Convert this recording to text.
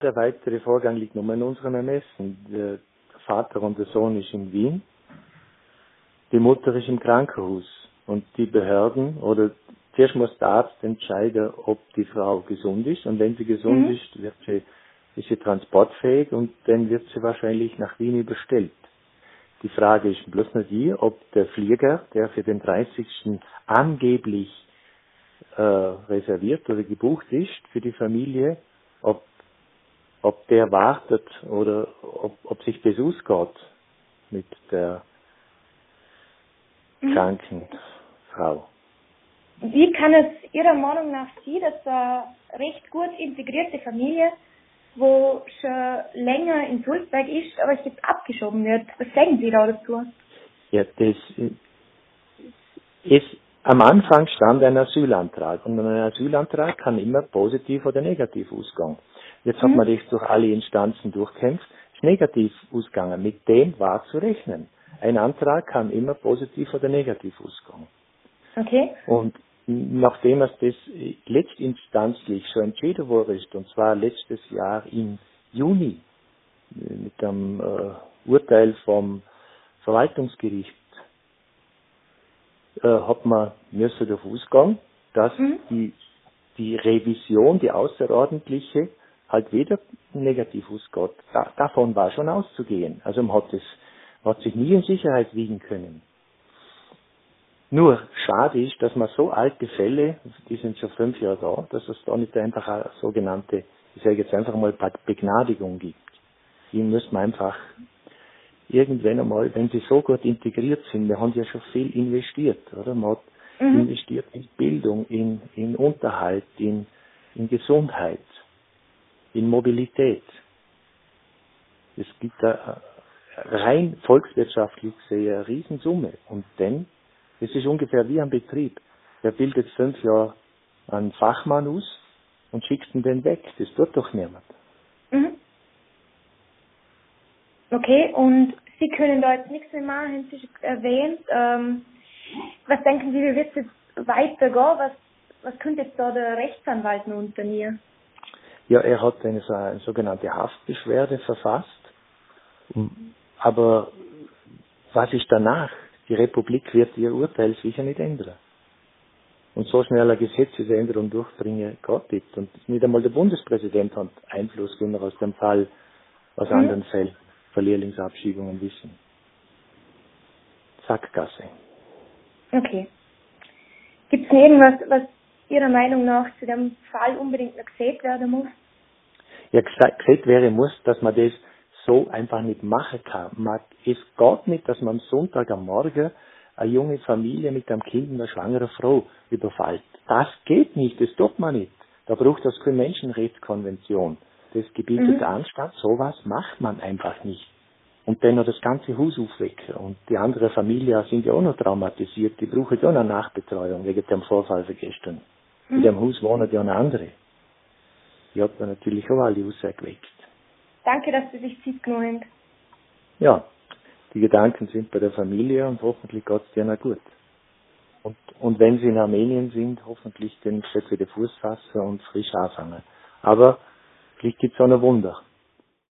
Der weitere Vorgang liegt nur in unserem Ermessen. Der Vater und der Sohn ist in Wien. Die Mutter ist im Krankenhaus. Und die Behörden oder zuerst muss der Arzt entscheiden, ob die Frau gesund ist. Und wenn sie gesund mhm. ist, wird sie, ist sie transportfähig und dann wird sie wahrscheinlich nach Wien überstellt. Die Frage ist bloß nur die, ob der Flieger, der für den 30. angeblich äh, reserviert oder gebucht ist für die Familie, ob, ob der wartet oder ob, ob sich das ausgeht mit der mhm. kranken Frau. Wie kann es Ihrer Meinung nach sein, dass eine recht gut integrierte Familie, wo schon länger in Sulzberg ist, aber jetzt abgeschoben wird? Was sagen Sie da dazu? Ja, das ist, am Anfang stand ein Asylantrag und ein Asylantrag kann immer positiv oder negativ ausgehen. Jetzt hat mhm. man das durch alle Instanzen durchkämpft, ist negativ ausgegangen. Mit dem war zu rechnen. Ein Antrag kann immer positiv oder negativ ausgehen. Okay. Und nachdem es das letztinstanzlich so entschieden wurde, und zwar letztes Jahr im Juni mit dem äh, Urteil vom Verwaltungsgericht, äh, hat man müssen davon ausgehen, dass mhm. die, die Revision, die außerordentliche, halt wieder negativ ausgeht. Da, davon war schon auszugehen. Also man hat, das, man hat sich nie in Sicherheit wiegen können. Nur schade ist, dass man so alte Fälle, die sind schon fünf Jahre da, dass es da nicht einfach eine sogenannte, ich sage jetzt einfach mal Begnadigung gibt. Die muss man einfach irgendwann einmal, wenn sie so gut integriert sind, wir haben ja schon viel investiert, oder? Man hat mhm. investiert in Bildung, in, in Unterhalt, in, in Gesundheit, in Mobilität. Es gibt da rein volkswirtschaftlich gesehen eine Riesensumme. Und dann es ist ungefähr wie ein Betrieb. Der bildet fünf Jahre einen Fachmann aus und schickt ihn dann weg. Das tut doch niemand. Mhm. Okay, und Sie können da jetzt nichts mehr machen, haben Sie schon erwähnt. Ähm, was denken Sie, wie wird es jetzt weitergehen? Was, was könnte jetzt da der Rechtsanwalt nun unternehmen? Ja, er hat eine, eine sogenannte Haftbeschwerde verfasst. Aber was ist danach? Die Republik wird ihr Urteil sicher nicht ändern. Und so schnell eine Gesetzesänderung durchbringen geht nicht. Und nicht einmal der Bundespräsident hat Einfluss, wir aus dem Fall, aus mhm. anderen Fällen, Verlehrlingsabschiebungen wissen. Sackgasse. Okay. Gibt es irgendwas, was Ihrer Meinung nach zu dem Fall unbedingt noch gesehen werden muss? Ja, gesehen wäre muss, dass man das so einfach nicht machen kann. Man, es geht nicht, dass man am Sonntag am Morgen eine junge Familie mit einem Kind und einer schwangeren Frau überfällt. Das geht nicht, das tut man nicht. Da braucht es keine Menschenrechtskonvention. Das gebietet mhm. Anstand, sowas macht man einfach nicht. Und dann noch das ganze Haus aufwecken. Und die andere Familie sind ja auch noch traumatisiert. Die brauchen ja noch Nachbetreuung wegen dem Vorfall von gestern. Mhm. In dem Haus wohnen ja noch andere. Die hat man natürlich auch alle rausgeweckt. Danke, dass Sie sich Zeit genommen haben. Ja, die Gedanken sind bei der Familie und hoffentlich geht es denen gut. Und, und wenn sie in Armenien sind, hoffentlich den Schritt wieder Fuß fassen und frisch anfangen. Aber vielleicht gibt es auch noch Wunder.